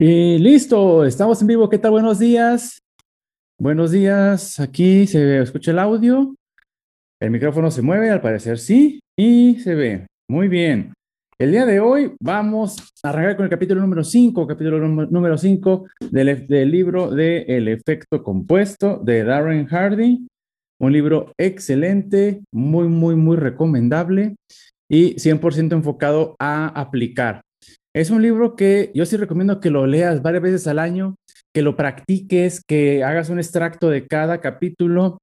Y listo, estamos en vivo. ¿Qué tal? Buenos días. Buenos días. Aquí se escucha el audio. El micrófono se mueve, al parecer sí, y se ve. Muy bien. El día de hoy vamos a arrancar con el capítulo número 5, capítulo número 5 del, del, libro de El efecto compuesto de Darren Hardy. Un libro excelente, muy, muy, muy recomendable y 100% enfocado a aplicar. Es un libro que yo sí recomiendo que lo leas varias veces al año, que lo practiques, que hagas un extracto de cada capítulo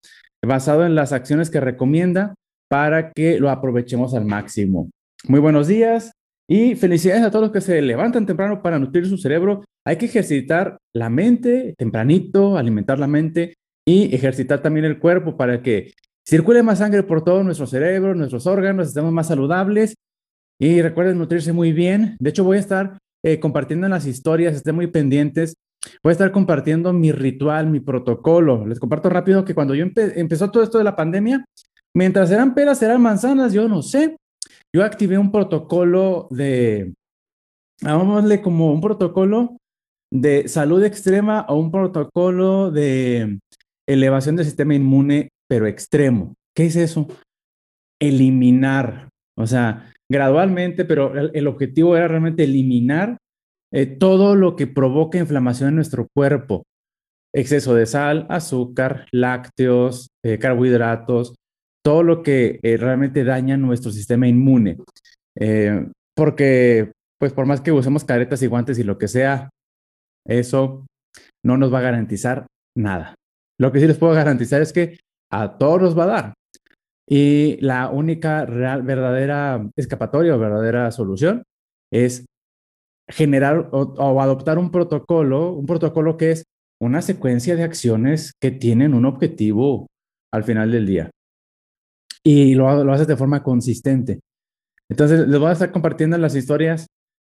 basado en las acciones que recomienda para que lo aprovechemos al máximo. Muy buenos días y felicidades a todos los que se levantan temprano para nutrir su cerebro. Hay que ejercitar la mente tempranito, alimentar la mente y ejercitar también el cuerpo para que circule más sangre por todo nuestro cerebro, nuestros órganos, estemos más saludables y recuerden nutrirse muy bien. De hecho, voy a estar eh, compartiendo en las historias, estén muy pendientes. Voy a estar compartiendo mi ritual, mi protocolo. Les comparto rápido que cuando yo empezó todo esto de la pandemia, mientras eran peras, eran manzanas, yo no sé. Yo activé un protocolo de, hagámosle como un protocolo de salud extrema o un protocolo de elevación del sistema inmune, pero extremo. ¿Qué es eso? Eliminar. O sea, gradualmente, pero el, objetivo era realmente eliminar eh, todo lo que provoca inflamación en nuestro cuerpo. Exceso de sal, azúcar, lácteos, eh, carbohidratos, todo lo que eh, realmente daña nuestro sistema inmune. porque, pues por más que usemos caretas y guantes y lo que sea, eso no nos va a garantizar nada. Lo que sí les puedo garantizar es que a todos nos va a dar. Y la única real, verdadera escapatoria o verdadera solución es generar o, adoptar un protocolo, un protocolo que es una secuencia de acciones que tienen un objetivo al final del día. Y lo, lo haces de forma consistente. Entonces, les voy a estar compartiendo las historias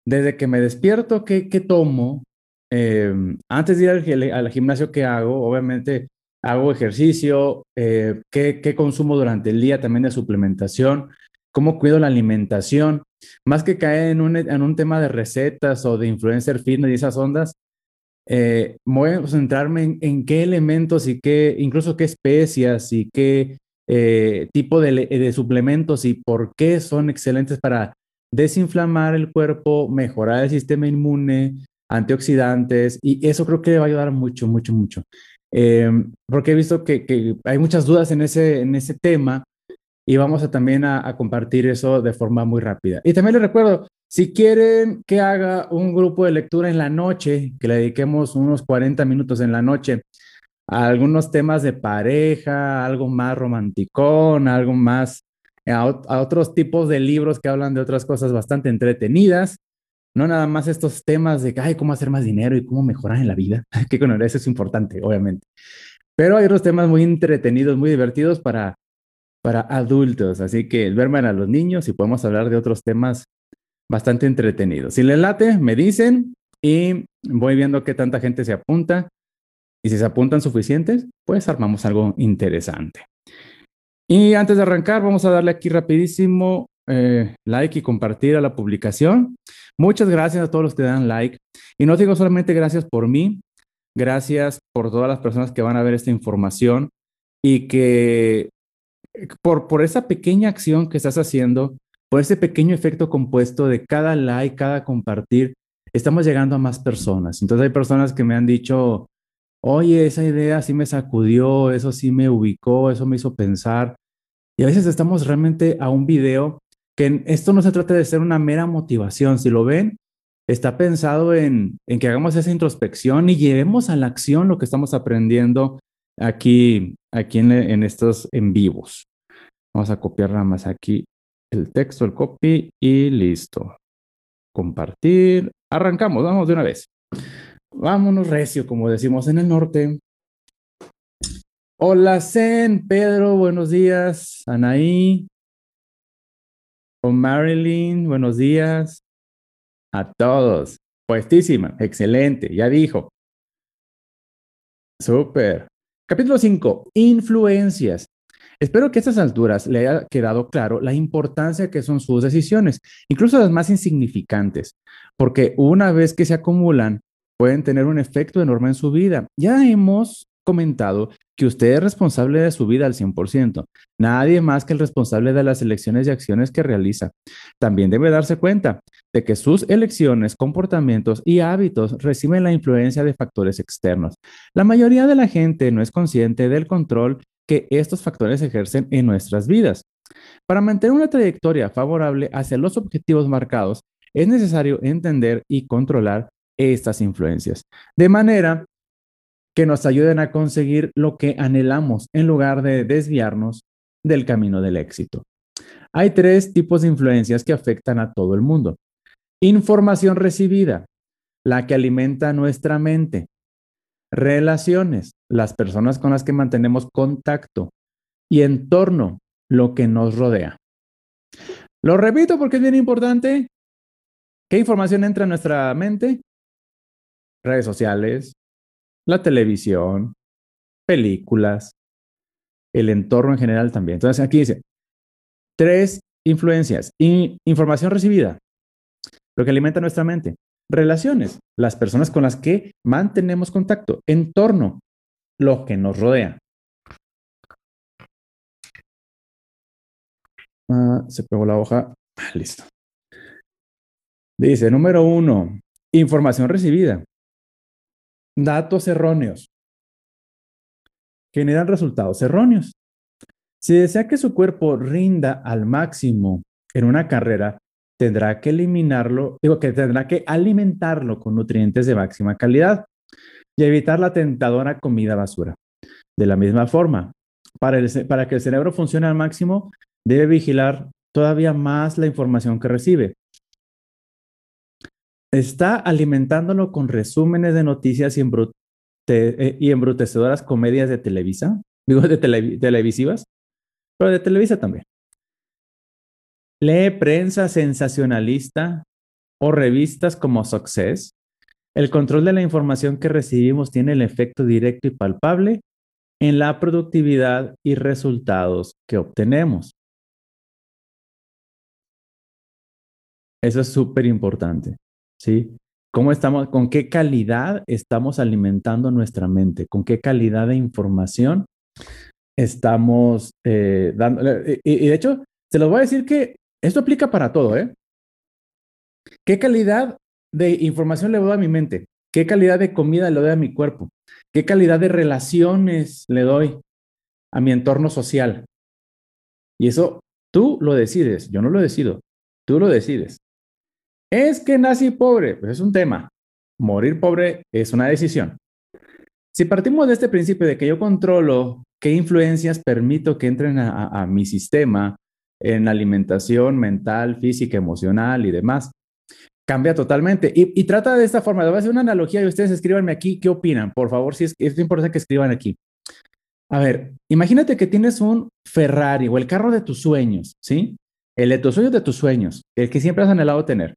desde que me despierto, qué, tomo, eh, antes de ir al, al, gimnasio, qué hago, obviamente hago ejercicio, eh, ¿qué, consumo durante el día también de suplementación, cómo cuido la alimentación, más que caer en un, en un tema de recetas o de influencer fitness y esas ondas, eh, voy a centrarme en, qué elementos y qué, incluso qué especias y qué eh, tipo de, de, suplementos y por qué son excelentes para desinflamar el cuerpo, mejorar el sistema inmune, antioxidantes, y eso creo que va a ayudar mucho, mucho, mucho. Eh, porque he visto que, hay muchas dudas en ese, en ese tema y vamos a también a, compartir eso de forma muy rápida. Y también les recuerdo, si quieren que haga un grupo de lectura en la noche, que le dediquemos unos 40 minutos en la noche a algunos temas de pareja, algo más romanticón, algo más a otros tipos de libros que hablan de otras cosas bastante entretenidas, no nada más estos temas de, ay, cómo hacer más dinero y cómo mejorar en la vida, que con eso es importante, obviamente. Pero hay otros temas muy entretenidos, muy divertidos para, para adultos, así que verme a los niños y podemos hablar de otros temas bastante entretenidos. Si les late, me dicen y voy viendo qué tanta gente se apunta. Y si se apuntan suficientes, pues armamos algo interesante. Y antes de arrancar, vamos a darle aquí rapidísimo eh, like y compartir a la publicación. Muchas gracias a todos los que dan like. Y no digo solamente gracias por mí, gracias por todas las personas que van a ver esta información y que por, por esa pequeña acción que estás haciendo, por ese pequeño efecto compuesto de cada like, cada compartir, estamos llegando a más personas. Entonces hay personas que me han dicho, oye, esa idea sí me sacudió, eso sí me ubicó, eso me hizo pensar. Y a veces estamos realmente a un video que esto no se trata de ser una mera motivación, si lo ven, está pensado en, que hagamos esa introspección y llevemos a la acción lo que estamos aprendiendo aquí, aquí en, estos en vivos. Vamos a copiar nada más aquí el texto, el copy y listo. Compartir. Arrancamos, vamos de una vez. Vámonos recio, como decimos en el norte. Hola, Zen, Pedro, buenos días. Anaí, Marilyn, buenos días. A todos. Puestísima, excelente, ya dijo. Súper. Capítulo 5, influencias. Espero que a estas alturas le haya quedado claro la importancia que son sus decisiones, incluso las más insignificantes, porque una vez que se acumulan, pueden tener un efecto enorme en su vida. Ya hemos comentado que usted es responsable de su vida al 100%. Nadie más que el responsable de las elecciones y acciones que realiza. También debe darse cuenta de que sus elecciones, comportamientos y hábitos reciben la influencia de factores externos. La mayoría de la gente no es consciente del control que estos factores ejercen en nuestras vidas. Para mantener una trayectoria favorable hacia los objetivos marcados, es necesario entender y controlar estas influencias, de manera que nos ayuden a conseguir lo que anhelamos en lugar de desviarnos del camino del éxito. Hay tres tipos de influencias que afectan a todo el mundo. Información recibida, la que alimenta nuestra mente. Relaciones, las personas con las que mantenemos contacto. Y entorno, lo que nos rodea. Lo repito porque es bien importante. ¿Qué información entra en nuestra mente? Redes sociales, la televisión, películas, el entorno en general también. Entonces aquí dice, tres influencias. información recibida, lo que alimenta nuestra mente. Relaciones, las personas con las que mantenemos contacto. Entorno, lo que nos rodea. Ah, se pegó la hoja. Ah, listo. Dice, número uno, información recibida. Datos erróneos. Generan resultados erróneos. Si desea que su cuerpo rinda al máximo en una carrera, tendrá que eliminarlo, digo que tendrá que alimentarlo con nutrientes de máxima calidad y evitar la tentadora comida basura. De la misma forma, para, para que el cerebro funcione al máximo, debe vigilar todavía más la información que recibe está alimentándolo con resúmenes de noticias y, eh, embrutecedoras comedias de Televisa, digo, de televisivas, pero de Televisa también. Lee prensa sensacionalista o revistas como Success. El control de la información que recibimos tiene el efecto directo y palpable en la productividad y resultados que obtenemos. Eso es súper importante. ¿Sí? ¿Cómo estamos, con qué calidad estamos alimentando nuestra mente? ¿Con qué calidad de información estamos eh, dando? Y, de hecho, se los voy a decir que esto aplica para todo, ¿eh? ¿Qué calidad de información le doy a mi mente? ¿Qué calidad de comida le doy a mi cuerpo? ¿Qué calidad de relaciones le doy a mi entorno social? Y eso tú lo decides, yo no lo decido, tú lo decides. Es que nací pobre, pues es un tema. Morir pobre es una decisión. Si partimos de este principio de que yo controlo qué influencias permito que entren a, mi sistema en alimentación mental, física, emocional y demás, cambia totalmente. Y, trata de esta forma. Le voy a hacer una analogía y ustedes escríbanme aquí qué opinan. Por favor, si es, es importante que escriban aquí. A ver, imagínate que tienes un Ferrari o el carro de tus sueños, ¿sí? El de tus sueños de tus sueños, el que siempre has anhelado tener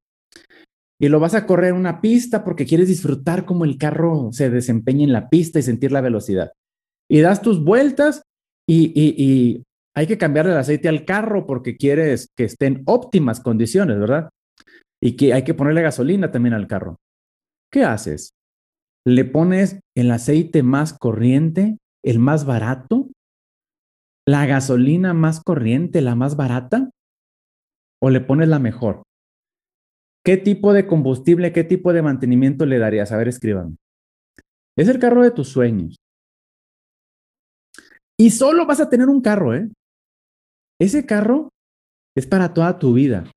y lo vas a correr una pista porque quieres disfrutar cómo el carro se desempeña en la pista y sentir la velocidad. Y das tus vueltas y, hay que cambiarle el aceite al carro porque quieres que esté en óptimas condiciones, ¿verdad? Y que hay que ponerle gasolina también al carro. ¿Qué haces? ¿Le pones el aceite más corriente, el más barato? ¿La gasolina más corriente, la más barata? ¿O le pones la mejor? ¿Qué tipo de combustible, qué tipo de mantenimiento le darías? A ver, escríbanme. Es el carro de tus sueños. Y solo vas a tener un carro, ¿eh? Ese carro es para toda tu vida.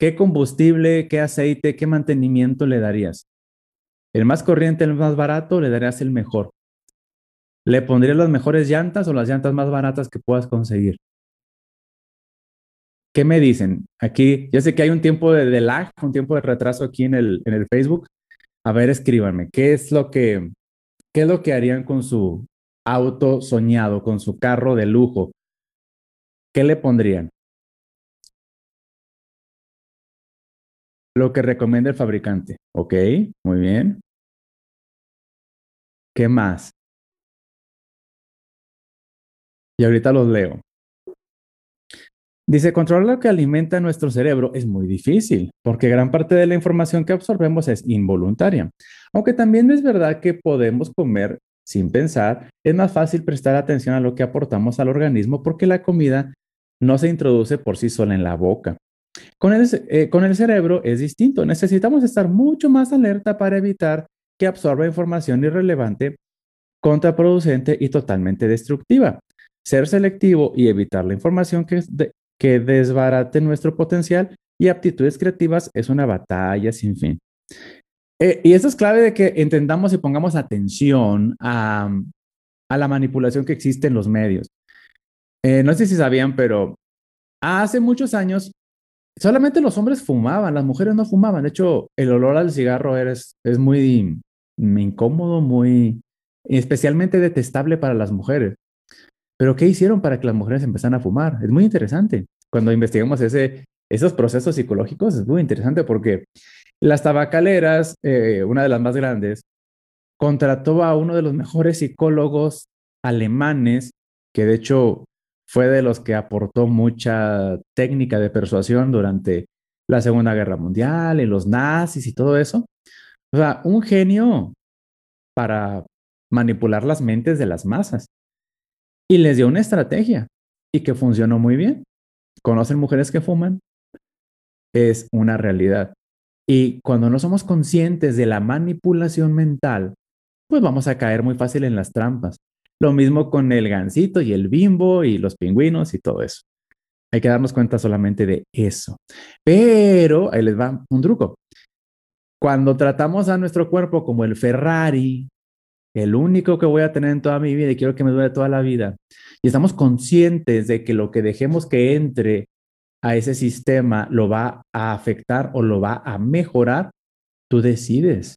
¿Qué combustible, qué aceite, qué mantenimiento le darías? ¿El más corriente, el más barato, le darías el mejor? ¿Le pondrías las mejores llantas o las llantas más baratas que puedas conseguir? ¿Qué me dicen? Aquí, ya sé que hay un tiempo de, lag, un tiempo de retraso aquí en el, en el Facebook. A ver, escríbanme, ¿qué es lo que, qué es lo que harían con su auto soñado, con su carro de lujo? ¿Qué le pondrían? Lo que recomienda el fabricante. Ok, muy bien. ¿Qué más? Y ahorita los leo. Dice, controlar lo que alimenta nuestro cerebro es muy difícil, porque gran parte de la información que absorbemos es involuntaria. Aunque también es verdad que podemos comer sin pensar, es más fácil prestar atención a lo que aportamos al organismo porque la comida no se introduce por sí sola en la boca. Con el, eh, con el cerebro es distinto. Necesitamos estar mucho más alerta para evitar que absorba información irrelevante, contraproducente y totalmente destructiva. Ser selectivo y evitar la información que, que desbarate nuestro potencial y aptitudes creativas es una batalla sin fin. Eh, y eso es clave de que entendamos y pongamos atención a, la manipulación que existe en los medios. Eh, no sé si sabían, pero hace muchos años solamente los hombres fumaban, las mujeres no fumaban. De hecho, el olor al cigarro es, es muy incómodo, muy especialmente detestable para las mujeres. Pero ¿qué hicieron para que las mujeres empezaran a fumar? Es muy interesante. Cuando investigamos ese, esos procesos psicológicos, es muy interesante porque las tabacaleras, eh, una de las más grandes, contrató a uno de los mejores psicólogos alemanes, que de hecho fue de los que aportó mucha técnica de persuasión durante la Segunda Guerra Mundial y los nazis y todo eso. O sea, un genio para manipular las mentes de las masas. Y les dio una estrategia y que funcionó muy bien. ¿Conocen mujeres que fuman? Es una realidad. Y cuando no somos conscientes de la manipulación mental, pues vamos a caer muy fácil en las trampas. Lo mismo con el gansito y el bimbo y los pingüinos y todo eso. Hay que darnos cuenta solamente de eso. Pero ahí les va un truco. Cuando tratamos a nuestro cuerpo como el Ferrari, el único que voy a tener en toda mi vida y quiero que me dure toda la vida, y estamos conscientes de que lo que dejemos que entre a ese sistema lo va a afectar o lo va a mejorar, tú decides.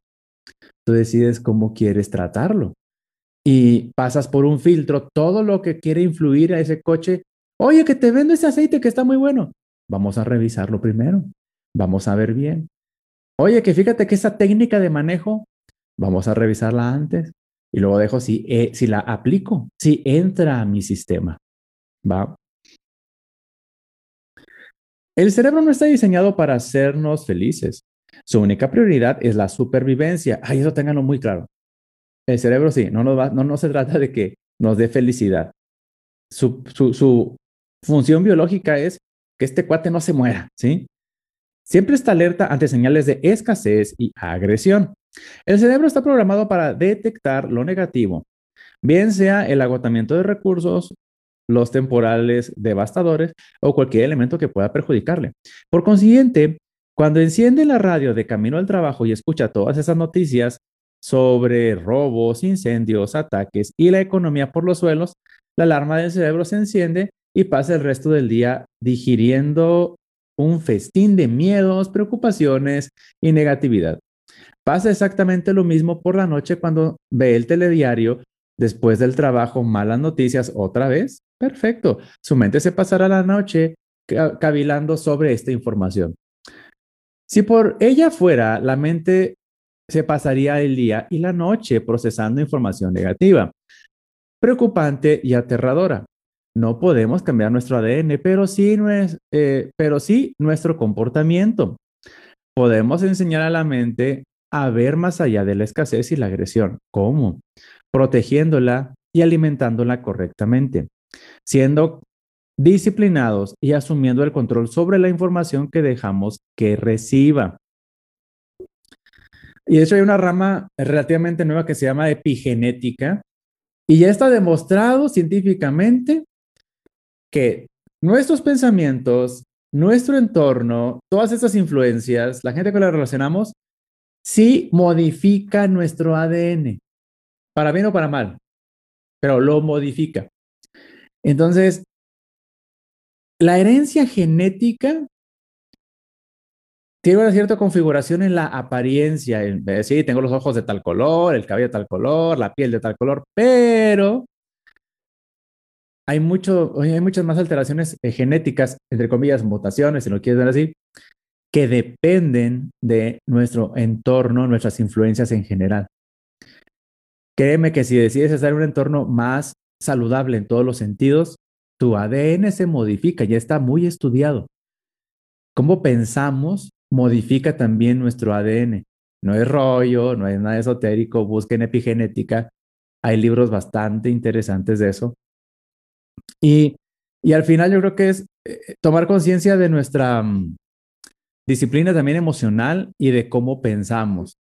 Tú decides cómo quieres tratarlo. Y pasas por un filtro todo lo que quiere influir a ese coche. Oye, que te vendo ese aceite que está muy bueno. Vamos a revisarlo primero. Vamos a ver bien. Oye, que fíjate que esa técnica de manejo, vamos a revisarla antes. Y luego dejo si, eh, si la aplico, si entra a mi sistema. ¿Va? El cerebro no está diseñado para hacernos felices. Su única prioridad es la supervivencia. Ay, eso ténganlo muy claro. El cerebro sí, no, no, no se trata de que nos dé felicidad. Su, su, su función biológica es que este cuate no se muera, ¿sí? Siempre está alerta ante señales de escasez y agresión. El cerebro está programado para detectar lo negativo, bien sea el agotamiento de recursos, los temporales devastadores o cualquier elemento que pueda perjudicarle. Por consiguiente, cuando enciende la radio de camino al trabajo y escucha todas esas noticias sobre robos, incendios, ataques y la economía por los suelos, la alarma del cerebro se enciende y pasa el resto del día digiriendo un festín de miedos, preocupaciones y negatividad. Pasa exactamente lo mismo por la noche cuando ve el telediario después del trabajo, malas noticias otra vez Perfecto. Su mente se pasará la noche cavilando sobre esta información. Si por ella fuera, la mente se pasaría el día y la noche procesando información negativa, preocupante y aterradora. No podemos cambiar nuestro ADN, pero sí, eh, pero sí nuestro comportamiento. Podemos enseñar a la mente a ver más allá de la escasez y la agresión. ¿Cómo? Protegiéndola y alimentándola correctamente siendo disciplinados y asumiendo el control sobre la información que dejamos que reciba. Y de hecho hay una rama relativamente nueva que se llama epigenética y ya está demostrado científicamente que nuestros pensamientos, nuestro entorno, todas estas influencias, la gente con la relacionamos, sí modifica nuestro ADN, para bien o para mal, pero lo modifica. Entonces, la herencia genética tiene una cierta configuración en la apariencia. sí, tengo los ojos de tal color, el cabello de tal color, la piel de tal color, pero hay, hay muchas más alteraciones eh, genéticas, entre comillas, mutaciones, si lo quieres ver así, que dependen de nuestro entorno, nuestras influencias en general. Créeme que si decides en un entorno más saludable en todos los sentidos, tu ADN se modifica, ya está muy estudiado. Cómo pensamos modifica también nuestro ADN. No es rollo, no es nada esotérico, busquen epigenética. Hay libros bastante interesantes de eso. Y, y al final yo creo que es eh, tomar conciencia de nuestra mm, disciplina también emocional y de cómo pensamos.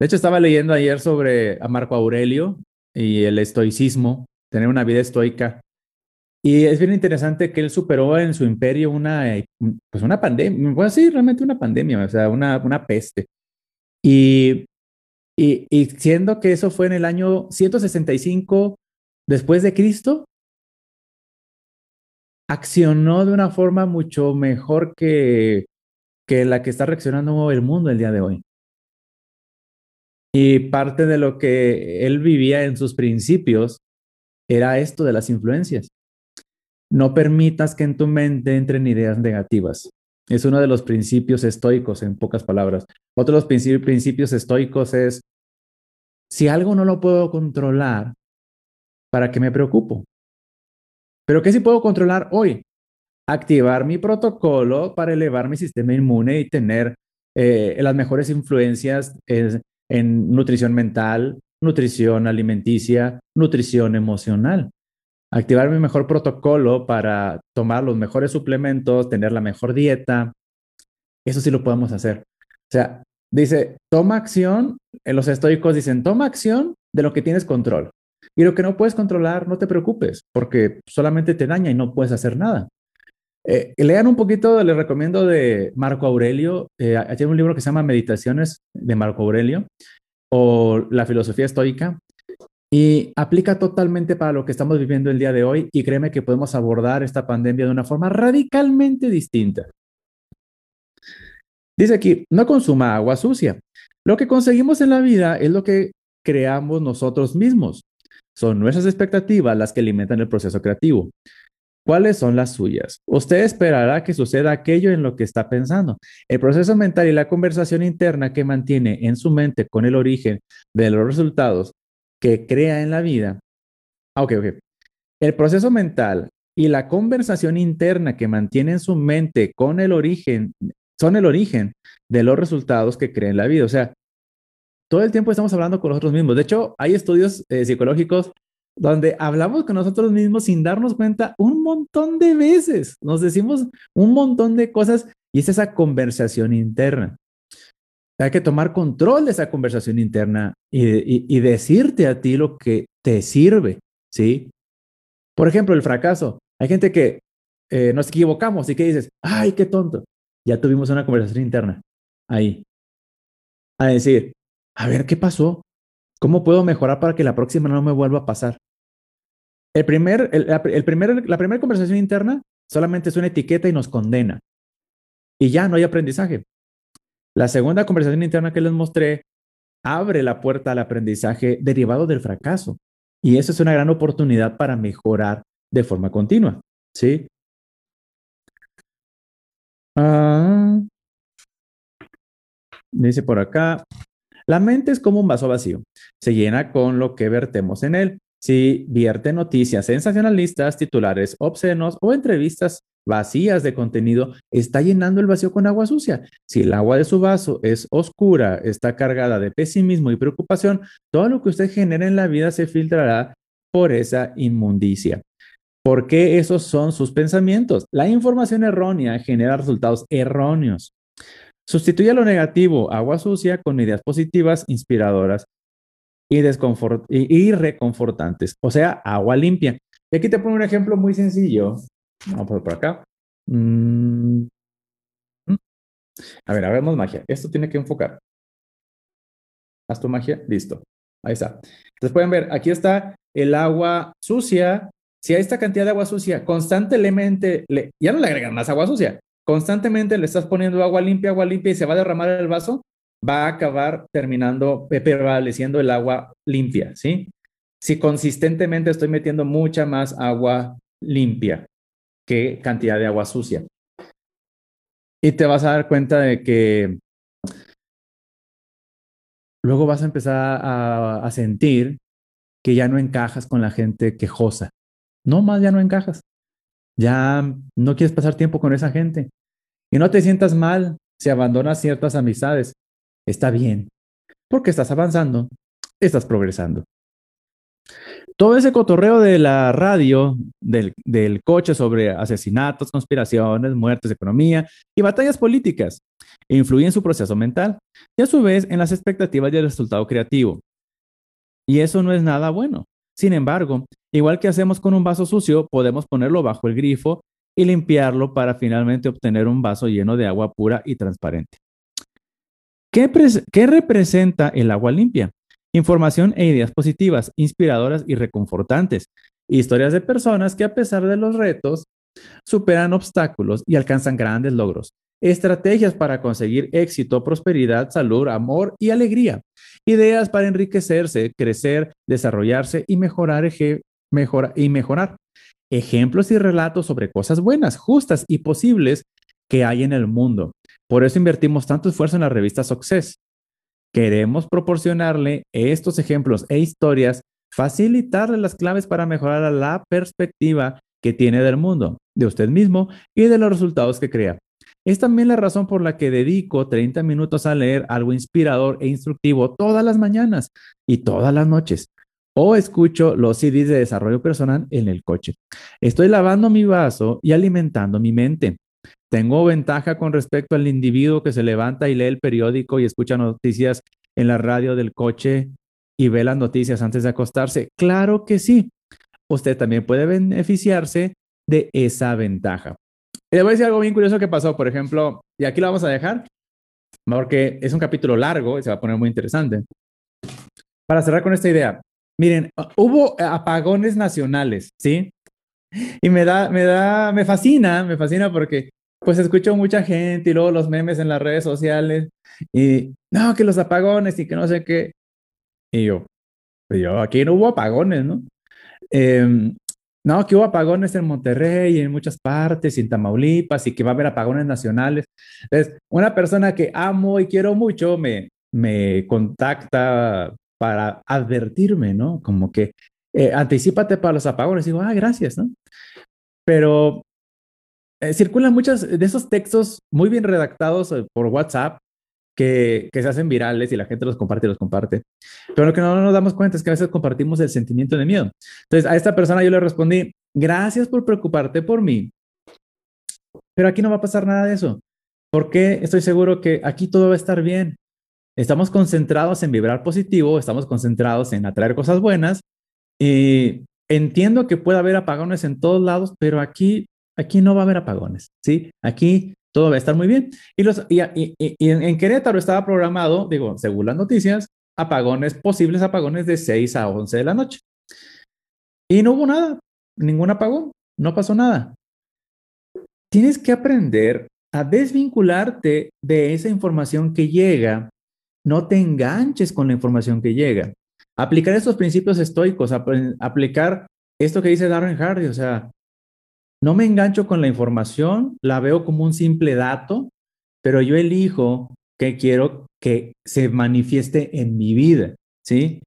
De hecho, estaba leyendo ayer sobre a Marco Aurelio y el estoicismo, tener una vida estoica. Y es bien interesante que él superó en su imperio una, pues una pandemia, pues sí, realmente una pandemia, o sea, una, una peste. Y, y, y siendo que eso fue en el año 165 después de Cristo, accionó de una forma mucho mejor que, que la que está reaccionando el mundo el día de hoy. Y parte de lo que él vivía en sus principios era esto de las influencias. No permitas que en tu mente entren ideas negativas. Es uno de los principios estoicos, en pocas palabras. Otro de los principios estoicos es, si algo no lo puedo controlar, ¿para qué me preocupo? Pero ¿qué sí puedo controlar hoy? Activar mi protocolo para elevar mi sistema inmune y tener eh, las mejores influencias en nutrición mental, nutrición alimenticia, nutrición emocional. Activar mi mejor protocolo para tomar los mejores suplementos, tener la mejor dieta. Eso sí lo podemos hacer. O sea, dice, toma acción, en los estoicos dicen, toma acción de lo que tienes control. Y lo que no puedes controlar, no te preocupes, porque solamente te daña y no puedes hacer nada. Eh, lean un poquito, les recomiendo de Marco Aurelio. Eh, hay un libro que se llama Meditaciones de Marco Aurelio o La filosofía estoica. Y aplica totalmente para lo que estamos viviendo el día de hoy y créeme que podemos abordar esta pandemia de una forma radicalmente distinta. Dice aquí, no consuma agua sucia. Lo que conseguimos en la vida es lo que creamos nosotros mismos. Son nuestras expectativas las que alimentan el proceso creativo. ¿Cuáles son las suyas? Usted esperará que suceda aquello en lo que está pensando. El proceso mental y la conversación interna que mantiene en su mente con el origen de los resultados que crea en la vida. Ah, ok, ok. El proceso mental y la conversación interna que mantiene en su mente con el origen son el origen de los resultados que crea en la vida. O sea, todo el tiempo estamos hablando con nosotros mismos. De hecho, hay estudios eh, psicológicos donde hablamos con nosotros mismos sin darnos cuenta un montón de veces. Nos decimos un montón de cosas y es esa conversación interna. Hay que tomar control de esa conversación interna y, decirte a ti lo que te sirve, ¿sí? Por ejemplo, el fracaso. Hay gente que eh, nos equivocamos y que dices, ay, qué tonto. Ya tuvimos una conversación interna ahí. A decir, a ver, ¿qué pasó? ¿Cómo puedo mejorar para que la próxima no me vuelva a pasar? El primer, el, primer, la primera conversación interna solamente es una etiqueta y nos condena. Y ya no hay aprendizaje. La segunda conversación interna que les mostré abre la puerta al aprendizaje derivado del fracaso. Y eso es una gran oportunidad para mejorar de forma continua. ¿Sí? Ah, dice por acá, la mente es como un vaso vacío. Se llena con lo que vertemos en él. Si vierte noticias sensacionalistas, titulares obscenos o entrevistas vacías de contenido, está llenando el vacío con agua sucia. Si el agua de su vaso es oscura, está cargada de pesimismo y preocupación, todo lo que usted genera en la vida se filtrará por esa inmundicia. ¿Por qué esos son sus pensamientos? La información errónea genera resultados erróneos. Sustituye lo negativo, agua sucia, con ideas positivas, inspiradoras y, y, reconfortantes, o sea, agua limpia. Y aquí te pongo un ejemplo muy sencillo. Vamos por acá. Mm. A ver, hagamos magia. Esto tiene que enfocar. Haz tu magia. Listo. Ahí está. Entonces pueden ver, aquí está el agua sucia. Si a esta cantidad de agua sucia constantemente, le, ya no le agregan más agua sucia, constantemente le estás poniendo agua limpia, agua limpia y se va a derramar el vaso, va a acabar terminando prevaleciendo el agua limpia, ¿sí? Si consistentemente estoy metiendo mucha más agua limpia que cantidad de agua sucia. Y te vas a dar cuenta de que luego vas a empezar a, a sentir que ya no encajas con la gente quejosa. No más ya no encajas. Ya no quieres pasar tiempo con esa gente. Y no te sientas mal si abandonas ciertas amistades. Está bien, porque estás avanzando, estás progresando. Todo ese cotorreo de la radio, del, coche sobre asesinatos, conspiraciones, muertes, economía y batallas políticas influye en su proceso mental y a su vez en las expectativas del resultado creativo. Y eso no es nada bueno. Sin embargo, igual que hacemos con un vaso sucio, podemos ponerlo bajo el grifo y limpiarlo para finalmente obtener un vaso lleno de agua pura y transparente. ¿Qué, ¿Qué, representa el agua limpia? Información e ideas positivas, inspiradoras y reconfortantes. Historias de personas que a pesar de los retos superan obstáculos y alcanzan grandes logros. Estrategias para conseguir éxito, prosperidad, salud, amor y alegría. Ideas para enriquecerse, crecer, desarrollarse y mejorar, y mejorar. Ejemplos y relatos sobre cosas buenas, justas y posibles que hay en el mundo. Por eso invertimos tanto esfuerzo en la revista Success. Queremos proporcionarle estos ejemplos e historias, facilitarle las claves para mejorar la perspectiva que tiene del mundo, de usted mismo y de los resultados que crea. Es también la razón por la que dedico 30 minutos a leer algo inspirador e instructivo todas las mañanas y todas las noches. O escucho los CDs de desarrollo personal en el coche. Estoy lavando mi vaso y alimentando mi mente. Tengo ventaja con respecto al individuo que se levanta y lee el periódico y escucha noticias en la radio del coche y ve las noticias antes de acostarse. Claro que sí. Usted también puede beneficiarse de esa ventaja. Le voy a decir algo bien curioso que pasó, por ejemplo, y aquí lo vamos a dejar, porque es un capítulo largo y se va a poner muy interesante. Para cerrar con esta idea, miren, hubo apagones nacionales, ¿sí? Y me da, me da, me fascina, me fascina porque pues escucho mucha gente y luego los memes en las redes sociales y no, que los apagones y que no sé qué. Y yo, pues yo, aquí no hubo apagones, ¿no? Eh, no, que hubo apagones en Monterrey y en muchas partes, y en Tamaulipas, y que va a haber apagones nacionales. Entonces, una persona que amo y quiero mucho me, me contacta para advertirme, ¿no? Como que eh, anticipate para los apagones. Y digo, ah, gracias, ¿no? Pero eh, circulan muchos de esos textos muy bien redactados eh, por WhatsApp que, que, se hacen virales y la gente los comparte y los comparte. Pero lo que no nos damos cuenta es que a veces compartimos el sentimiento de miedo. Entonces, a esta persona yo le respondí, gracias por preocuparte por mí, pero aquí no va a pasar nada de eso, porque estoy seguro que aquí todo va a estar bien. Estamos concentrados en vibrar positivo, estamos concentrados en atraer cosas buenas y entiendo que puede haber apagones en todos lados, pero aquí, aquí no va a haber apagones, ¿sí? Aquí todo va a estar muy bien. Y, y, en, Querétaro estaba programado, digo, según las noticias, apagones, posibles apagones de 6 a 11 de la noche. Y no hubo nada, ningún apagón, no pasó nada. Tienes que aprender a desvincularte de esa información que llega. No te enganches con la información que llega. Aplicar estos principios estoicos, aplicar esto que dice Darren Hardy, o sea, no me engancho con la información, la veo como un simple dato, pero yo elijo que quiero que se manifieste en mi vida, ¿sí?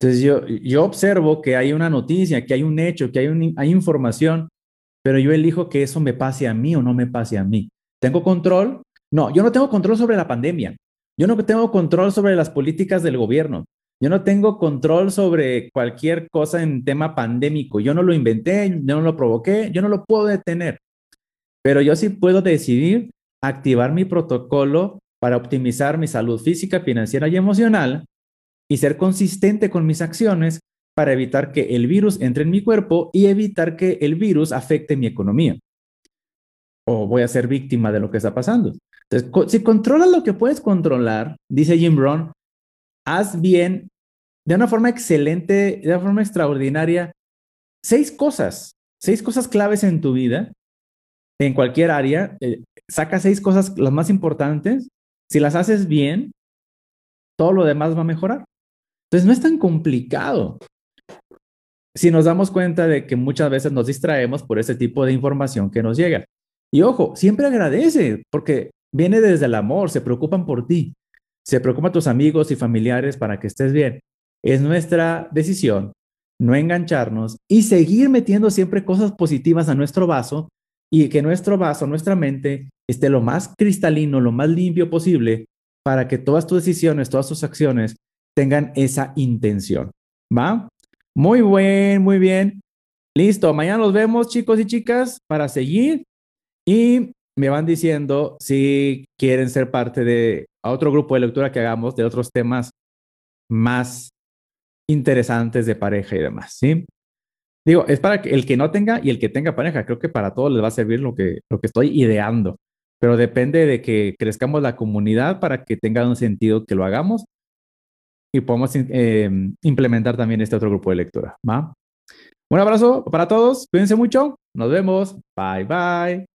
Entonces yo, yo observo que hay una noticia, que hay un hecho, que hay, hay información, pero yo elijo que eso me pase a mí o no me pase a mí. ¿Tengo control? No, yo no tengo control sobre la pandemia. Yo no tengo control sobre las políticas del gobierno. Yo no tengo control sobre cualquier cosa en tema pandémico. Yo no lo inventé, yo no lo provoqué, yo no lo puedo detener. Pero yo sí puedo decidir activar mi protocolo para optimizar mi salud física, financiera y emocional y ser consistente con mis acciones para evitar que el virus entre en mi cuerpo y evitar que el virus afecte mi economía. O voy a ser víctima de lo que está pasando. Entonces, si controlas lo que puedes controlar, dice Jim Brown, haz bien de una forma excelente, de una forma extraordinaria, seis cosas, seis cosas claves en tu vida, en cualquier área. Eh, saca seis cosas, las más importantes. Si las haces bien, todo lo demás va a mejorar. Entonces, no es tan complicado. Si nos damos cuenta de que muchas veces nos distraemos por ese tipo de información que nos llega. Y ojo, siempre agradece, porque viene desde el amor, se preocupan por ti, se preocupan tus amigos y familiares para que estés bien. Es nuestra decisión no engancharnos y seguir metiendo siempre cosas positivas a nuestro vaso y que nuestro vaso, nuestra mente, esté lo más cristalino, lo más limpio posible para que todas tus decisiones, todas tus acciones tengan esa intención. ¿Va? Muy bien, muy bien. Listo, mañana nos vemos chicos y chicas para seguir y me van diciendo si quieren ser parte de otro grupo de lectura que hagamos de otros temas más interesantes de pareja y demás, ¿sí? Digo, es para el que no tenga y el que tenga pareja, creo que para todos les va a servir lo que, lo que estoy ideando, pero depende de que crezcamos la comunidad para que tenga un sentido que lo hagamos y podamos eh, implementar también este otro grupo de lectura, ¿va? Un abrazo para todos, cuídense mucho, nos vemos, bye bye.